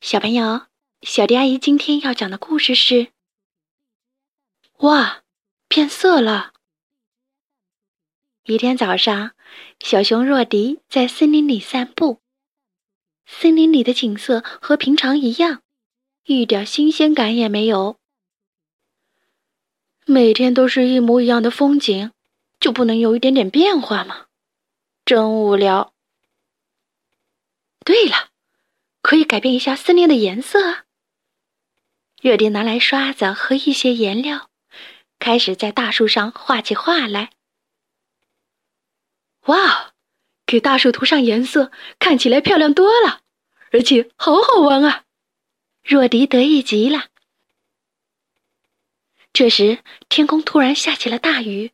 小朋友，小迪阿姨今天要讲的故事是：哇，变色了！一天早上，小熊若迪在森林里散步，森林里的景色和平常一样，一点新鲜感也没有。每天都是一模一样的风景，就不能有一点点变化吗？真无聊。对了。可以改变一下森林的颜色。热迪拿来刷子和一些颜料，开始在大树上画起画来。哇，给大树涂上颜色，看起来漂亮多了，而且好好玩啊！若迪得意极了。这时，天空突然下起了大雨。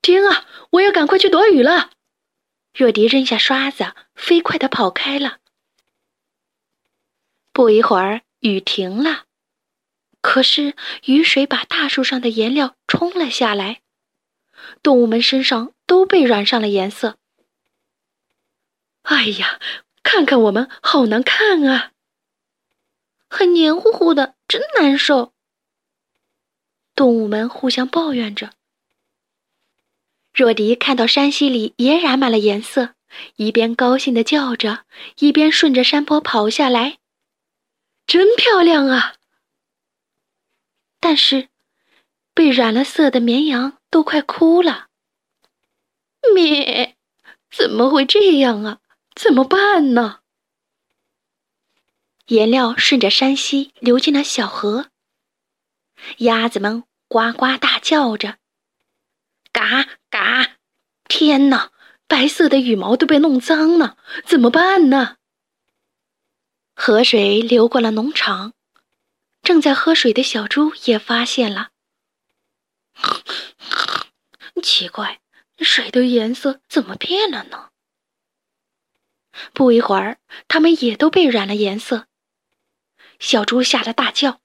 天啊，我要赶快去躲雨了！若迪扔下刷子，飞快地跑开了。不一会儿，雨停了，可是雨水把大树上的颜料冲了下来，动物们身上都被染上了颜色。哎呀，看看我们，好难看啊！很黏糊糊的，真难受。动物们互相抱怨着。若迪看到山溪里也染满了颜色，一边高兴的叫着，一边顺着山坡跑下来。真漂亮啊！但是，被染了色的绵羊都快哭了。咩，怎么会这样啊？怎么办呢？颜料顺着山溪流进了小河，鸭子们呱呱大叫着，嘎嘎！天哪，白色的羽毛都被弄脏了，怎么办呢？河水流过了农场，正在喝水的小猪也发现了。奇怪，水的颜色怎么变了呢？不一会儿，它们也都被染了颜色。小猪吓得大叫：“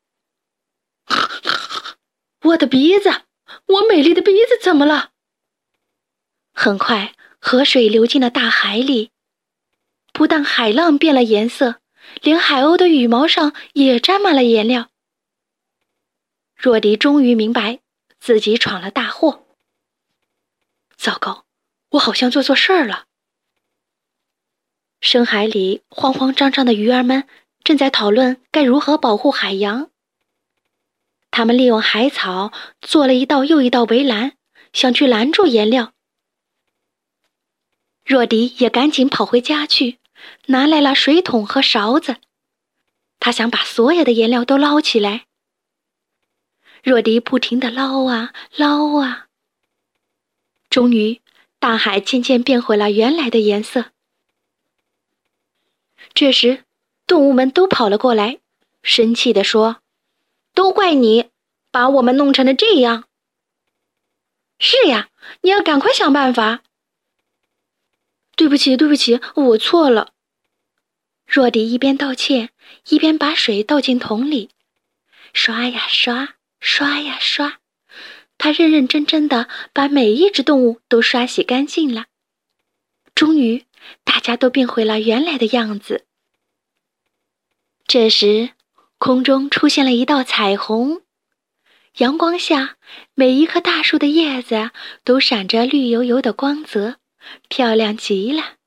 我的鼻子，我美丽的鼻子怎么了？”很快，河水流进了大海里，不但海浪变了颜色。连海鸥的羽毛上也沾满了颜料。若迪终于明白自己闯了大祸。糟糕，我好像做错事儿了。深海里慌慌张张的鱼儿们正在讨论该如何保护海洋。他们利用海草做了一道又一道围栏，想去拦住颜料。若迪也赶紧跑回家去。拿来了水桶和勺子，他想把所有的颜料都捞起来。若迪不停地捞啊捞啊，终于，大海渐渐变回了原来的颜色。这时，动物们都跑了过来，生气地说：“都怪你，把我们弄成了这样。”“是呀，你要赶快想办法。”对不起，对不起，我错了。若迪一边道歉，一边把水倒进桶里，刷呀刷，刷呀刷，他认认真真的把每一只动物都刷洗干净了。终于，大家都变回了原来的样子。这时，空中出现了一道彩虹，阳光下，每一棵大树的叶子都闪着绿油油的光泽。漂亮极了，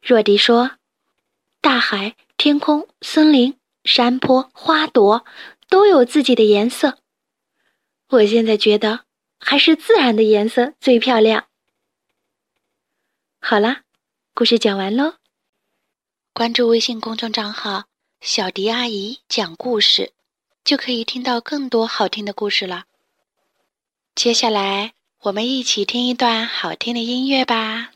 若迪说：“大海、天空、森林、山坡、花朵都有自己的颜色。我现在觉得还是自然的颜色最漂亮。”好啦，故事讲完喽。关注微信公众账号“小迪阿姨讲故事”，就可以听到更多好听的故事了。接下来。我们一起听一段好听的音乐吧。